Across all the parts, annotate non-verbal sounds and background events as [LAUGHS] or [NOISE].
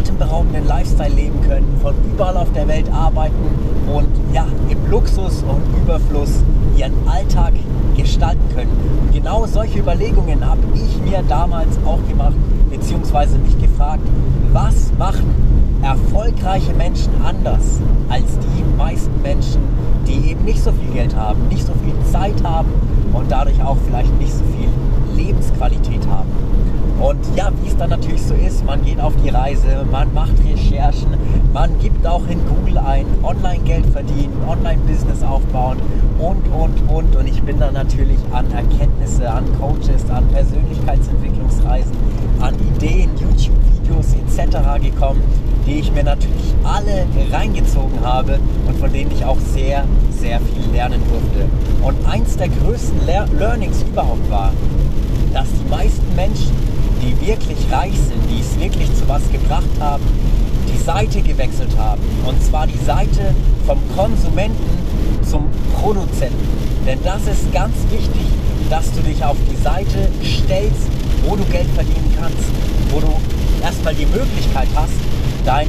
atemberaubenden Lifestyle leben können, von überall auf der Welt arbeiten und ja, im Luxus und Überfluss ihren Alltag gestalten können. Genau solche Überlegungen habe ich mir damals auch gemacht, beziehungsweise mich gefragt, was machen erfolgreiche Menschen anders als die meisten Menschen, die eben nicht so viel Geld haben, nicht so viel Zeit haben und dadurch auch vielleicht nicht so viel Lebensqualität haben. Und ja, wie es dann natürlich so ist, man geht auf die Reise, man macht Recherchen, man gibt auch in Google ein, Online-Geld verdienen, Online-Business aufbauen und, und, und. Und ich bin dann natürlich an Erkenntnisse, an Coaches, an Persönlichkeitsentwicklungsreisen, an Ideen, YouTube-Videos etc. gekommen, die ich mir natürlich alle reingezogen habe und von denen ich auch sehr, sehr viel lernen durfte. Und eins der größten Lear Learnings überhaupt war, dass die meisten Menschen die wirklich reich sind, die es wirklich zu was gebracht haben, die Seite gewechselt haben. Und zwar die Seite vom Konsumenten zum Produzenten. Denn das ist ganz wichtig, dass du dich auf die Seite stellst, wo du Geld verdienen kannst, wo du erstmal die Möglichkeit hast, dein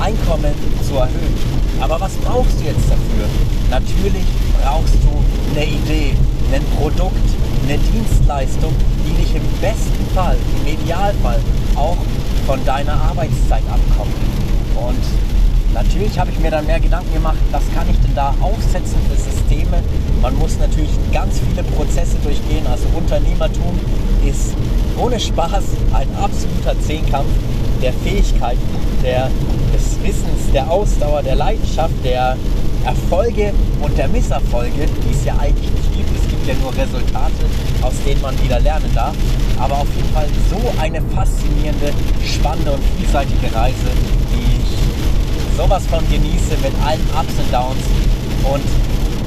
Einkommen zu erhöhen. Aber was brauchst du jetzt dafür? Natürlich brauchst du eine Idee, ein Produkt, eine Dienstleistung, die dich im besten Fall, im Idealfall auch von deiner Arbeitszeit abkommt. Und natürlich habe ich mir dann mehr Gedanken gemacht, was kann ich denn da aufsetzen für Systeme. Man muss natürlich ganz viele Prozesse durchgehen. Also Unternehmertum ist ohne Spaß ein absoluter Zehnkampf der Fähigkeiten, der, des Wissens, der Ausdauer, der Leidenschaft, der Erfolge und der Misserfolge, die es ja eigentlich nicht gibt. Ja nur Resultate, aus denen man wieder lernen darf. Aber auf jeden Fall so eine faszinierende, spannende und vielseitige Reise, die ich sowas von genieße mit allen Ups und Downs. Und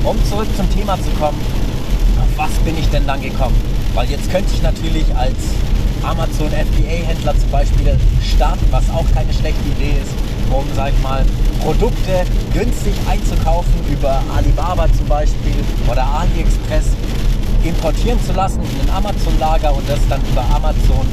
um zurück zum Thema zu kommen, auf was bin ich denn dann gekommen? Weil jetzt könnte ich natürlich als Amazon FBA-Händler zum Beispiel starten, was auch keine schlechte Idee ist, um, sag ich mal, Produkte günstig einzukaufen über Alibaba zum Beispiel oder AliExpress importieren zu lassen in ein Amazon-Lager und das dann über Amazon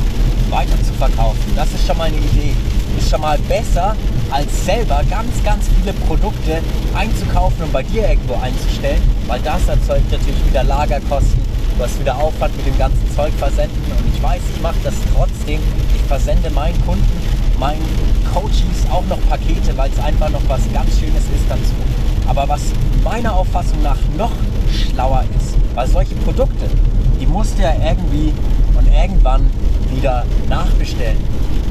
weiter zu verkaufen. Das ist schon mal eine Idee. Ist schon mal besser, als selber ganz, ganz viele Produkte einzukaufen und bei dir irgendwo einzustellen, weil das erzeugt natürlich wieder Lagerkosten, hast wieder Aufwand mit dem ganzen Zeug versenden und ich weiß, ich mache das trotzdem. Ich versende meinen Kunden, meinen Coaches auch noch Pakete, weil es einfach noch was ganz Schönes ist dazu. Aber was meiner Auffassung nach noch schlauer ist, weil solche Produkte, die musst du ja irgendwie und irgendwann wieder nachbestellen.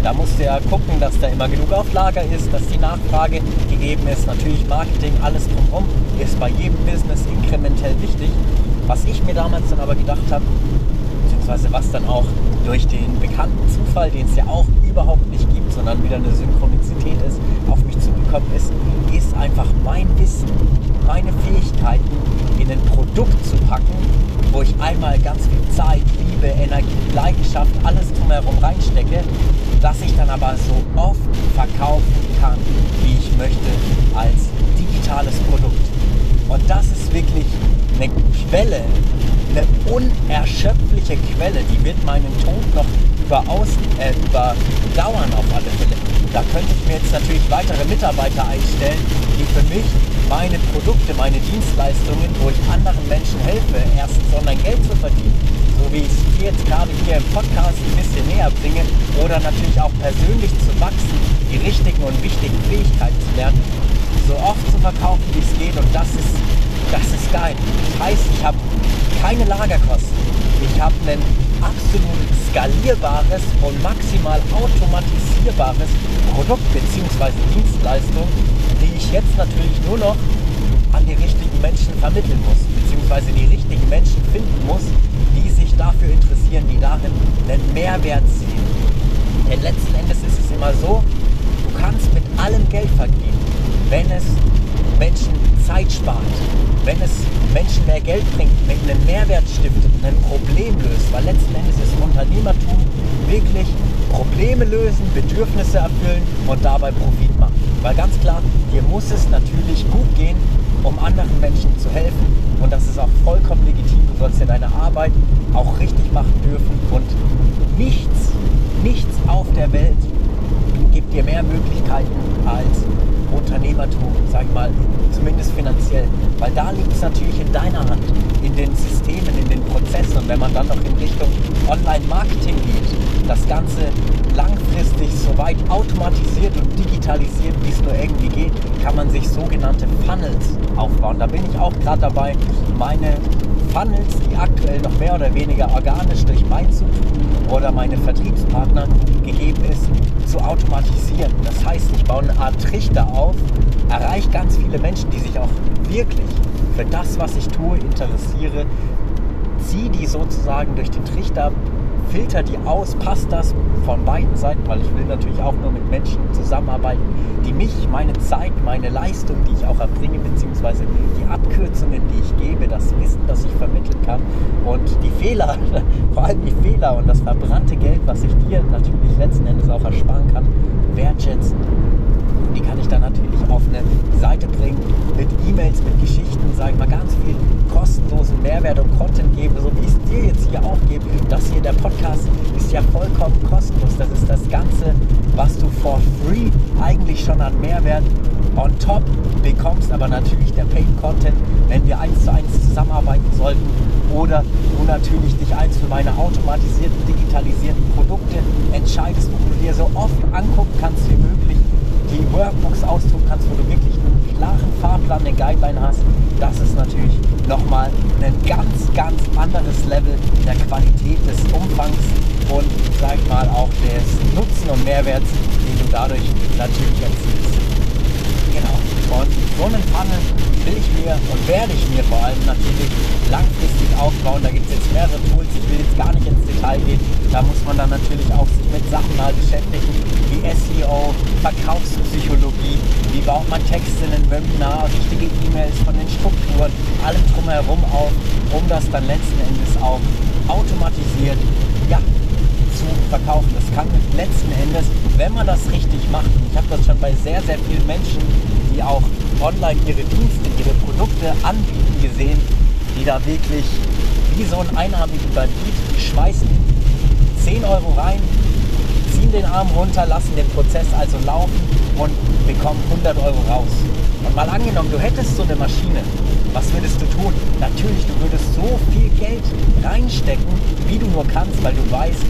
Da musst du ja gucken, dass da immer genug auf Lager ist, dass die Nachfrage gegeben ist. Natürlich Marketing, alles drumherum ist bei jedem Business inkrementell wichtig. Was ich mir damals dann aber gedacht habe, beziehungsweise was dann auch durch den bekannten Zufall, den es ja auch überhaupt nicht gibt, sondern wieder eine Synchronizität ist, auf mich zugekommen ist, ist einfach mein Wissen, meine Fähigkeiten in ein Produkt zu packen, wo ich einmal ganz viel Zeit, Liebe, Energie, Leidenschaft, alles drumherum reinstecke, dass ich dann aber so oft verkaufen kann, wie ich möchte, als digitales Produkt. Und das ist wirklich eine Quelle, eine unerschöpfliche Quelle, die wird meinen Tod noch überaus, äh, überdauern auf alle Fälle. Da könnte ich mir jetzt natürlich weitere Mitarbeiter einstellen, die für mich meine Produkte, meine Dienstleistungen, wo ich anderen Menschen helfe, erstens online Geld zu verdienen, so wie ich es jetzt gerade hier im Podcast ein bisschen näher bringe, oder natürlich auch persönlich zu wachsen, die richtigen und wichtigen Fähigkeiten zu lernen, so oft zu verkaufen, wie es geht. Und das ist das ist geil. Das heißt, ich habe keine Lagerkosten. Ich habe ein absolut skalierbares und maximal automatisierbares Produkt bzw. Dienstleistung, die ich jetzt natürlich nur noch an die richtigen Menschen vermitteln muss, beziehungsweise die richtigen Menschen finden muss, die sich dafür interessieren, die darin einen Mehrwert sehen. Denn letzten Endes ist es immer so, du kannst mit allem Geld verdienen, wenn es Menschen Zeit spart, wenn es Menschen mehr Geld bringt, einen Mehrwert stiftet, ein Problem löst, weil letzten Endes ist Unternehmertum wirklich Probleme lösen, Bedürfnisse erfüllen und dabei Profit machen. Weil ganz klar, dir muss es natürlich gut gehen, um anderen Menschen zu helfen und das ist auch vollkommen legitim. Du sollst ja deine Arbeit auch richtig machen dürfen und nichts, nichts auf der Welt gibt dir mehr Möglichkeiten, ich mal, zumindest finanziell. Weil da liegt es natürlich in deiner Hand, in den Systemen, in den Prozessen. Und wenn man dann noch in Richtung Online-Marketing geht, das Ganze langfristig so weit automatisiert und digitalisiert, wie es nur irgendwie geht, kann man sich sogenannte Funnels aufbauen. Da bin ich auch gerade dabei, meine Funnels, die aktuell noch mehr oder weniger organisch durch mein Zutun oder meine Vertriebspartner gegeben ist, zu automatisieren. Das heißt, ich baue eine Art Trichter auf, erreiche ganz viele Menschen, die sich auch wirklich für das, was ich tue, interessiere, ziehe die sozusagen durch den Trichter filter die aus, passt das von beiden Seiten, weil ich will natürlich auch nur mit Menschen zusammenarbeiten, die mich, meine Zeit, meine Leistung, die ich auch erbringe, beziehungsweise die Abkürzungen, die ich gebe, das Wissen, das ich vermitteln kann und die Fehler, [LAUGHS] vor allem die Fehler und das verbrannte Geld, was ich dir natürlich letzten Endes auch ersparen kann, wertschätzen die kann ich dann natürlich auf eine Seite bringen mit E-Mails, mit Geschichten, sage ich mal, ganz viel kostenlosen Mehrwert und Content geben, so wie ich es dir jetzt hier auch gebe. Das hier, der Podcast, ist ja vollkommen kostenlos. Das ist das Ganze, was du for free eigentlich schon an Mehrwert on top bekommst, aber natürlich der Paid Content, wenn wir eins zu eins zusammenarbeiten sollten oder du natürlich dich eins für meine automatisierten, digitalisierten Produkte entscheidest, wo du dir so oft angucken kannst wie möglich, die Workbooks ausdrucken kannst, wo du wirklich einen klaren Fahrplan, eine Guideline hast, das ist natürlich nochmal ein ganz, ganz anderes Level der Qualität des Umfangs und, sag mal, auch des Nutzen und Mehrwerts, den du dadurch natürlich erzielst. Genau. Und so einen Funnel will ich mir und werde ich mir vor allem natürlich langfristig aufbauen. Da gibt es jetzt mehrere Tools, ich will jetzt gar nicht ins Detail gehen. Da muss man dann natürlich auch sich mit Sachen mal beschäftigen, wie SEO, Verkaufspsychologie, wie baut man Texte in einem Webinar, richtige E-Mails von den Strukturen, allem drumherum auf, um das dann letzten Endes auch automatisiert ja, zu verkaufen. Das kann letzten Endes, wenn man das richtig macht, und ich habe das schon bei sehr, sehr vielen Menschen, die auch online ihre Dienste, ihre Produkte anbieten gesehen, die da wirklich wie so ein einarmiger Bandit schmeißen 10 Euro rein, ziehen den Arm runter, lassen den Prozess also laufen und bekommen 100 Euro raus. Und mal angenommen, du hättest so eine Maschine, was würdest du tun? Natürlich, du würdest so viel Geld reinstecken, wie du nur kannst, weil du weißt,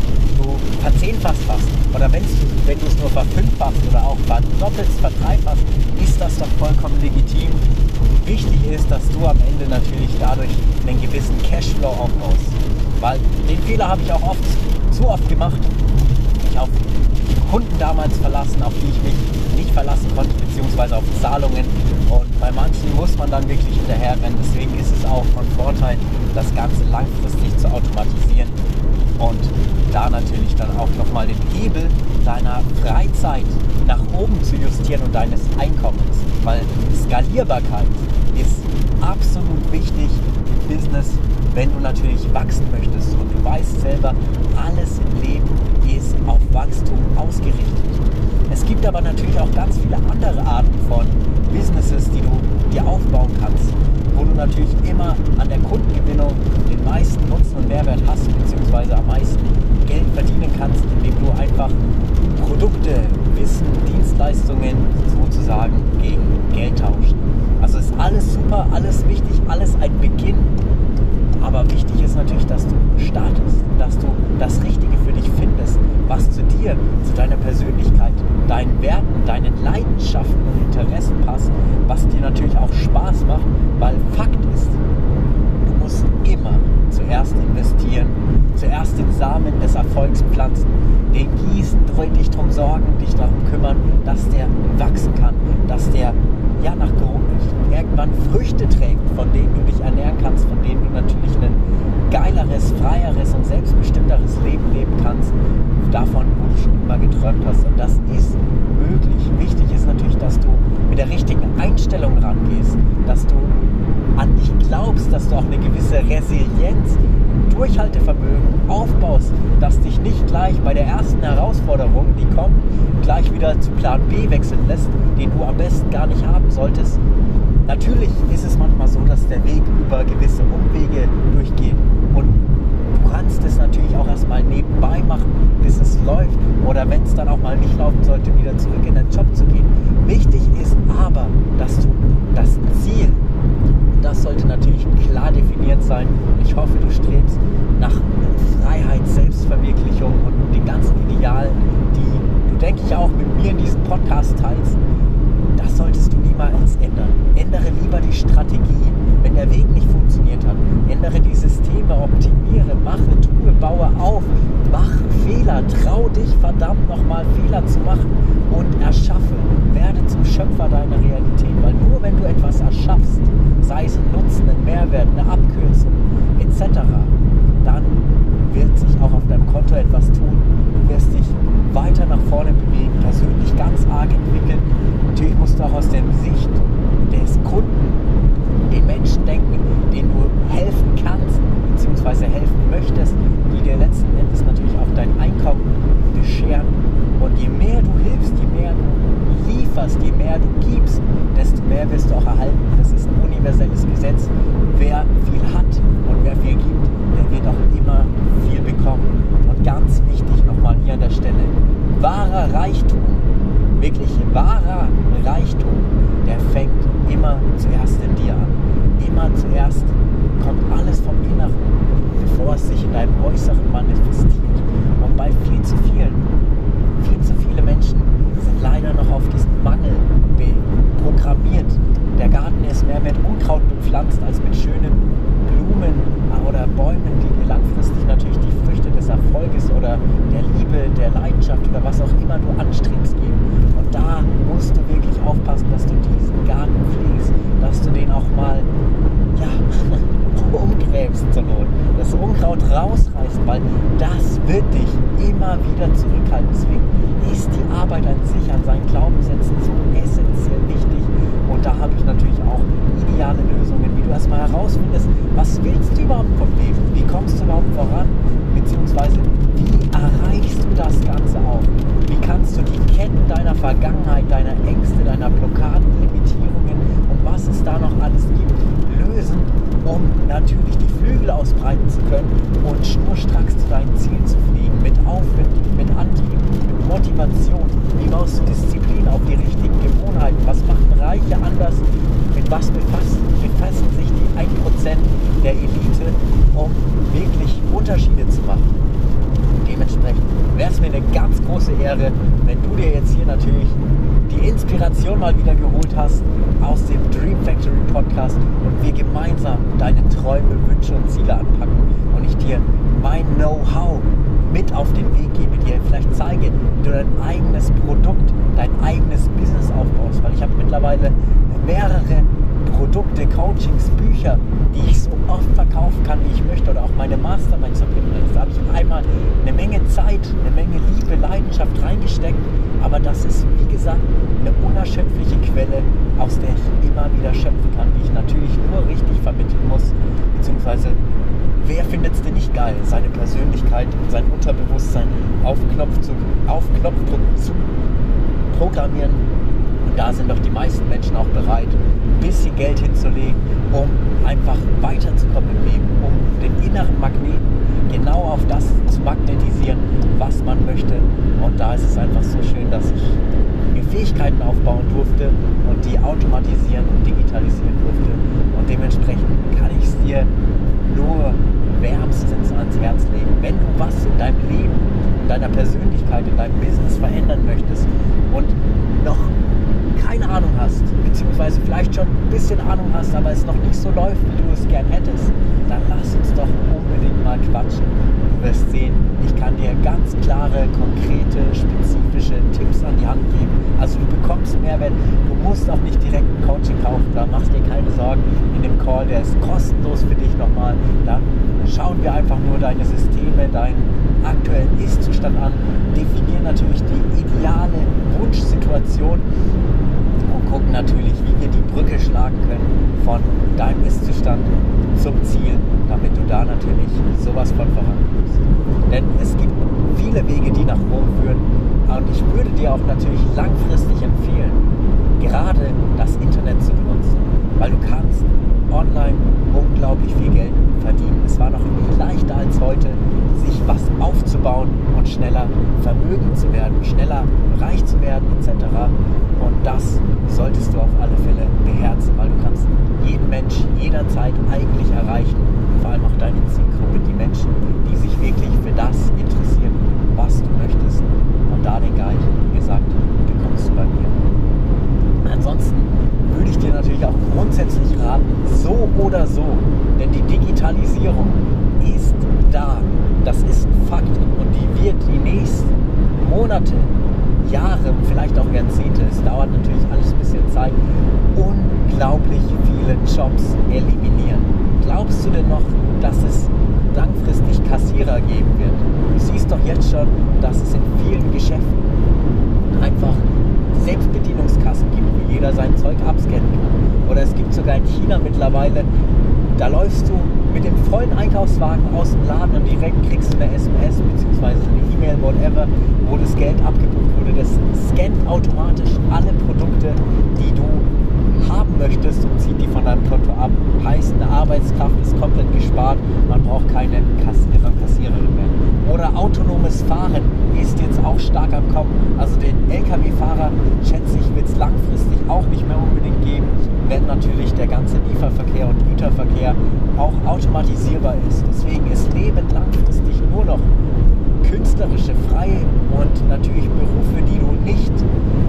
verzehnfachst fast. Oder wenn du es nur verfünffachst oder auch verdoppelst, verdreifachst, ist das doch vollkommen legitim. Wichtig ist, dass du am Ende natürlich dadurch einen gewissen Cashflow aufbaust. Weil den Fehler habe ich auch oft, zu oft gemacht. Ich auf Kunden damals verlassen, auf die ich mich nicht verlassen konnte, beziehungsweise auf Zahlungen. Und bei manchen muss man dann wirklich hinterherrennen. Deswegen ist es auch von Vorteil, das Ganze langfristig zu automatisieren und da natürlich dann auch nochmal den Hebel deiner Freizeit nach oben zu justieren und deines Einkommens. Weil Skalierbarkeit ist absolut wichtig im Business, wenn du natürlich wachsen möchtest. Und du weißt selber, alles im Leben ist auf Wachstum ausgerichtet. Es gibt aber natürlich auch ganz viele andere Arten von Businesses, die du dir aufbauen kannst, wo du natürlich immer an der Kundengewinnung den meisten Und Mehrwert hast, beziehungsweise am meisten Geld verdienen kannst, indem du einfach Produkte, Wissen, Dienstleistungen sozusagen gegen Geld tauscht. Also ist alles super, alles wichtig, alles ein Beginn. Aber wichtig ist natürlich, dass du startest, dass du das Richtige für dich findest, was zu dir, zu deiner Persönlichkeit, deinen Werten, deinen Leidenschaften und Interessen passt, was dir natürlich auch Spaß macht, weil Fakt ist, du musst immer zuerst investieren, zuerst den Samen des Erfolgs pflanzen, den gießen, dich darum sorgen, dich darum kümmern, dass der wachsen kann, dass der ja nach irgendwann Früchte trägt, von denen du dich ernähren kannst, von denen du natürlich ein geileres, freieres und selbstbestimmteres Leben leben kannst, davon, wo du schon immer geträumt hast. Und das ist möglich. Wichtig ist natürlich, dass du mit der richtigen Einstellung rangehst, dass du an dich glaubst, dass du auch eine gewisse Resilienz, Durchhaltevermögen aufbaust, dass dich nicht gleich bei der ersten Herausforderung, die kommt, gleich wieder zu Plan B wechseln lässt, den du am besten gar nicht haben solltest. Natürlich ist es manchmal so, dass der Weg über gewisse Umwege durchgeht. Und Du kannst es natürlich auch erstmal nebenbei machen, bis es läuft. Oder wenn es dann auch mal nicht laufen sollte, wieder zurück in den Job zu time. Reichtum, wirklich wahrer Reichtum, der fängt immer zuerst in dir an. Immer zuerst kommt alles vom Inneren, bevor es sich in deinem Äußeren manifestiert. Und bei viel zu vielen, viel zu viele Menschen sind leider noch auf diesen Mangel programmiert. Der Garten ist mehr mit Unkraut bepflanzt als mit schönen Blumen oder Bäumen, die dir langfristig natürlich die Früchte des Erfolges oder der Liebe, der Leidenschaft oder was auch immer du anstrebst geben. Und da musst du wirklich aufpassen, dass du diesen Garten pflegst, dass du den auch mal ja, [LAUGHS] umgräbst zur Not, das Unkraut rausreißt, weil das wird dich immer wieder zurückhalten. Deswegen ist die Arbeit an sich, an seinen Glaubenssätzen so essentiell wichtig. Und da habe ich natürlich auch ideale Lösungen, wie du erstmal herausfindest, was willst du überhaupt vom Leben? Wie kommst du überhaupt voran? Beziehungsweise, wie erreichst du das Ganze auch? Wie kannst du die Ketten deiner Vergangenheit, deiner Ängste, deiner Blockaden, Limitierungen und was es da noch alles gibt, lösen, um natürlich die Flügel ausbreiten zu können und schnurstracks zu deinem Ziel zu fliegen, mit Aufwind, mit Antrieb, mit Motivation. Wie baust du Disziplin auf die richtigen Gewohnheiten? Was machen Reiche anders? Mit was befassen, befassen sich die 1% der Elite, um wirklich Unterschiede zu machen? Dementsprechend wäre es mir eine ganz große Ehre, wenn du dir jetzt hier natürlich die Inspiration mal wieder geholt hast aus dem Dream Factory Podcast und wir gemeinsam deine Träume, Wünsche und Ziele anpacken und ich dir mein Know-how mit auf den Weg gebe, dir vielleicht zeige, wie du dein eigenes Produkt, dein eigenes Business aufbaust, weil ich habe mittlerweile mehrere Produkte, Coachings, Bücher, die ich so oft verkaufen kann, wie ich möchte, oder auch meine Masterminds verbinden. Da habe ich einmal eine Menge Zeit, eine Menge Liebe, Leidenschaft reingesteckt, aber das ist, wie gesagt, eine unerschöpfliche Quelle, aus der ich immer wieder schöpfen kann, die ich natürlich nur richtig vermitteln muss, beziehungsweise wer findet es denn nicht geil, seine Persönlichkeit, sein Unterbewusstsein auf Knopfdruck, auf Knopfdruck zu programmieren da sind doch die meisten Menschen auch bereit, ein bisschen Geld hinzulegen, um einfach weiterzukommen im Leben, um den inneren Magneten genau auf das zu magnetisieren, was man möchte. Und da ist es einfach so schön, dass ich Fähigkeiten aufbauen durfte und die automatisieren und digitalisieren durfte. Und dementsprechend kann ich es dir nur wärmstens ans Herz legen. Wenn du was in deinem Leben, in deiner Persönlichkeit, in deinem Business verändern möchtest und noch keine Ahnung hast, beziehungsweise vielleicht schon ein bisschen Ahnung hast, aber es noch nicht so läuft, wie du es gern hättest, dann lass uns doch unbedingt mal quatschen. Wirst sehen, ich kann dir ganz klare, konkrete, spezifische Tipps an die Hand geben. Also du bekommst Mehrwert. Du musst auch nicht direkt ein Coaching kaufen. Da machst dir keine Sorgen in dem Call. Der ist kostenlos für dich nochmal. Da schauen wir einfach nur deine Systeme, deinen aktuellen Ist-Zustand an, definieren natürlich die ideale Wunschsituation gucken natürlich, wie wir die Brücke schlagen können von deinem Ist-Zustand zum Ziel, damit du da natürlich sowas von vorankommst. Denn es gibt viele Wege, die nach Rom führen. Und ich würde dir auch natürlich langfristig empfehlen, gerade das Internet zu benutzen. Weil du kannst online unglaublich viel Geld verdienen. Es war noch nie leichter als heute, sich was aufzubauen und schneller Vermögen zu werden, schneller reich zu werden etc. Und das solltest du auf alle Fälle beherzen, weil du kannst jeden Mensch jederzeit eigentlich erreichen. Vor allem auch deine Zielgruppe, die Menschen, die sich wirklich für das interessieren, was du möchtest. Und da den Guide, wie gesagt, bekommst du bei mir. Ansonsten würde ich dir natürlich auch grundsätzlich raten, so oder so, denn die Digitalisierung ist da. Das ist ein Fakt und die wird die nächsten Monate, Jahre, vielleicht auch Jahrzehnte, es dauert natürlich alles ein bisschen Zeit, unglaublich viele Jobs eliminieren. Glaubst du denn noch, dass es langfristig Kassierer geben wird? Du siehst doch jetzt schon, dass es in vielen Geschäften einfach Selbstbedienungskassen gibt, wo jeder sein Zeug abscannen kann. Oder es gibt sogar in China mittlerweile, da läufst du mit dem vollen Einkaufswagen aus dem Laden und direkt kriegst du eine SMS bzw. eine E-Mail, whatever, wo das Geld abgebucht wurde. Das scannt automatisch alle Produkte, die du haben möchtest und zieht die von deinem Konto ab. Heißt, eine Arbeitskraft ist komplett gespart, man braucht keine Kassierer, Kassiererin mehr. Oder autonomes Fahren ist jetzt auch stark am Kommen. Also den Lkw-Fahrer, schätze ich, wird es langfristig auch nicht mehr unbedingt geben, wenn natürlich der ganze Lieferverkehr und Güterverkehr auch automatisierbar ist. Deswegen ist Leben langfristig nur noch künstlerische, freie und natürlich Berufe, die du nicht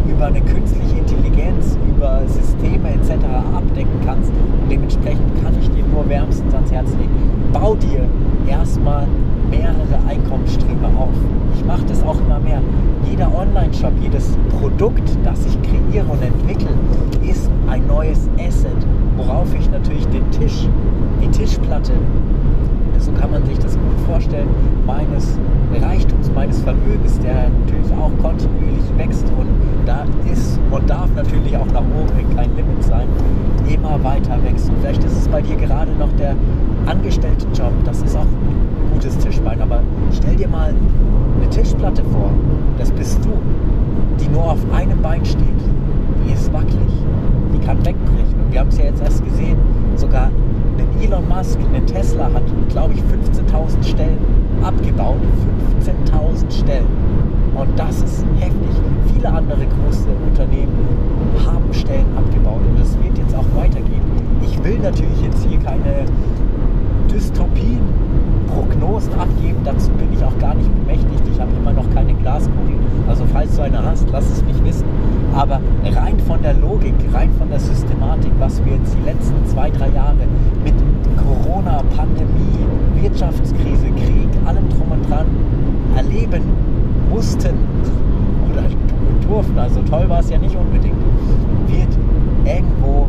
über eine künstliche Intelligenz, über Systeme etc. abdecken kannst. Und dementsprechend kann ich dir nur wärmstens ans Herz legen. Bau dir erstmal mehrere Einkommensströme auf. Ich mache das auch immer mehr. Jeder Online-Shop, jedes Produkt, das ich kreiere und entwickle, ist ein neues Asset, worauf ich natürlich den Tisch, die Tischplatte, so kann man sich das gut vorstellen, meines Reichtums, meines Vermögens, der natürlich auch kontinuierlich wächst und da ist und darf natürlich auch nach oben kein Limit sein, immer weiter wächst. Und vielleicht ist es bei dir gerade noch der angestellte Job, das ist auch ein gutes Tischbein, aber stell dir mal eine Tischplatte vor, das bist du, die nur auf einem Bein steht, die ist wackelig, die kann wegbrechen. Und wir haben es ja jetzt erst gesehen, sogar ein Elon Musk, ein Tesla hat, glaube ich, 15.000 Stellen abgebaut. 15.000 Stellen. Und das ist heftig. Viele andere große Unternehmen haben Stellen abgebaut und das wird jetzt auch weitergehen. Ich will natürlich jetzt hier keine Dystopien, Prognosen abgeben. Dazu bin ich auch gar nicht bemächtigt. Ich habe immer noch keine Glaskugel. Also falls du eine hast, lass es mich wissen. Aber rein von der Logik, rein von der Systematik, was wir jetzt die letzten zwei, drei Jahre mit Corona, Pandemie, Wirtschaftskrise, Krieg, allem drum und dran erleben mussten oder durften, also toll war es ja nicht unbedingt, wird irgendwo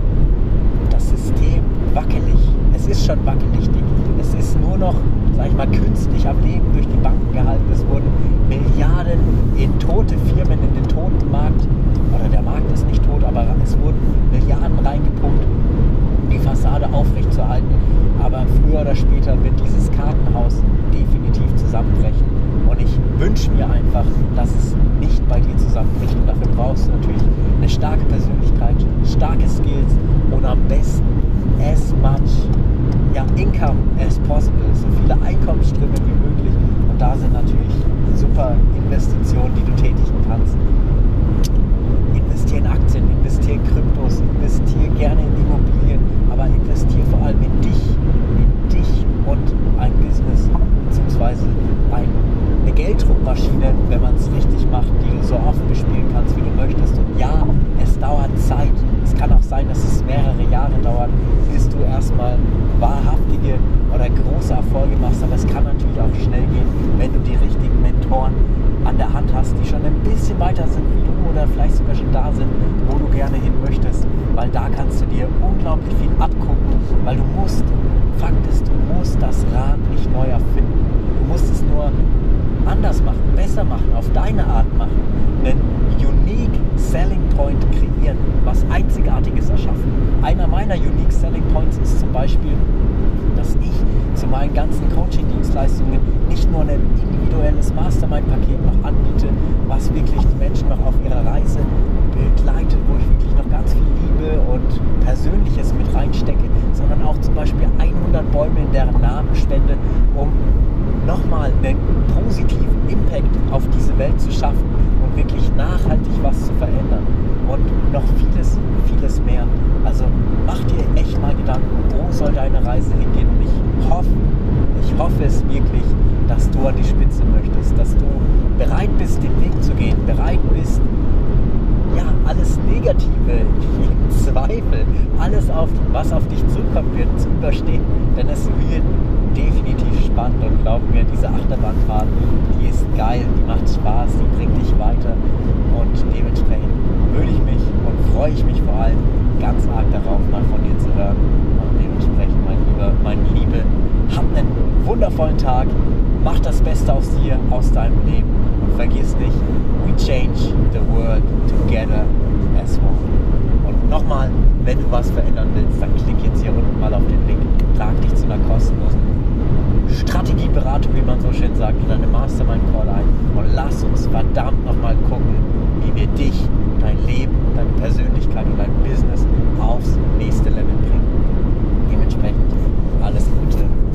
das System wackelig. Es ist schon wackelig. Es ist nur noch, sag ich mal, künstlich am Leben durch die Banken gehalten. Es wurden Milliarden in tote Firmen, in den toten Markt, oder der Markt ist nicht tot, aber es wurden Milliarden reingepumpt, um die Fassade aufrechtzuerhalten. Aber früher oder später wird dieses Kartenhaus definitiv zusammenbrechen. Und ich wünsche mir einfach, dass es nicht bei dir zusammenbricht. Und dafür brauchst du natürlich starke Persönlichkeit, starke Skills und am besten as much ja, income as possible, so viele Einkommensströme wie möglich. Und da sind natürlich super Investitionen, die du tätigen kannst. Investier in Aktien, investier in Kryptos, investier gerne in Immobilien, aber investier vor allem in dich, in dich und ein Business, beziehungsweise ein, eine Gelddruckmaschine, wenn man es richtig macht, die du so oft bespielen kannst, wie du möchtest. Und ja, es dauert Zeit. Es kann auch sein, dass es mehrere Jahre dauert, bis du erstmal wahrhaftige oder große Erfolge machst. Aber es kann natürlich auch schnell gehen, wenn du die richtigen Mentoren an der Hand hast, die schon ein bisschen weiter sind wie du oder vielleicht sogar schon da sind, wo du gerne hin möchtest. Weil da kannst du dir unglaublich viel abgucken, weil du musst, Fakt ist, du musst das Rad nicht neu erfinden musst es nur anders machen, besser machen, auf deine Art machen, einen unique selling point kreieren, was Einzigartiges erschaffen. Einer meiner unique selling points ist zum Beispiel, dass ich zu meinen ganzen Coaching-Dienstleistungen nicht nur ein individuelles Mastermind-Paket noch anbiete, was wirklich die Menschen noch auf ihrer Reise begleitet, wo ich wirklich noch ganz viel Liebe und Persönliches mit reinstecke, sondern auch zum Beispiel 100 Bäume in deren Namen spende, um freue ich mich vor allem ganz arg darauf, mal von dir zu hören. Und dementsprechend, mein Lieber, meine Liebe, hab einen wundervollen Tag, mach das Beste aus dir, aus deinem Leben. Und vergiss nicht, we change the world together as one. Und nochmal, wenn du was verändern willst, dann klick jetzt hier unten mal auf den Link, trag dich zu einer kostenlosen Strategieberatung, wie man so schön sagt, oder eine Mastermind-Call ein. Und lass uns verdammt nochmal gucken, wie wir dich dein Leben deine Persönlichkeit und dein Business aufs nächste Level bringen. Dementsprechend alles Gute.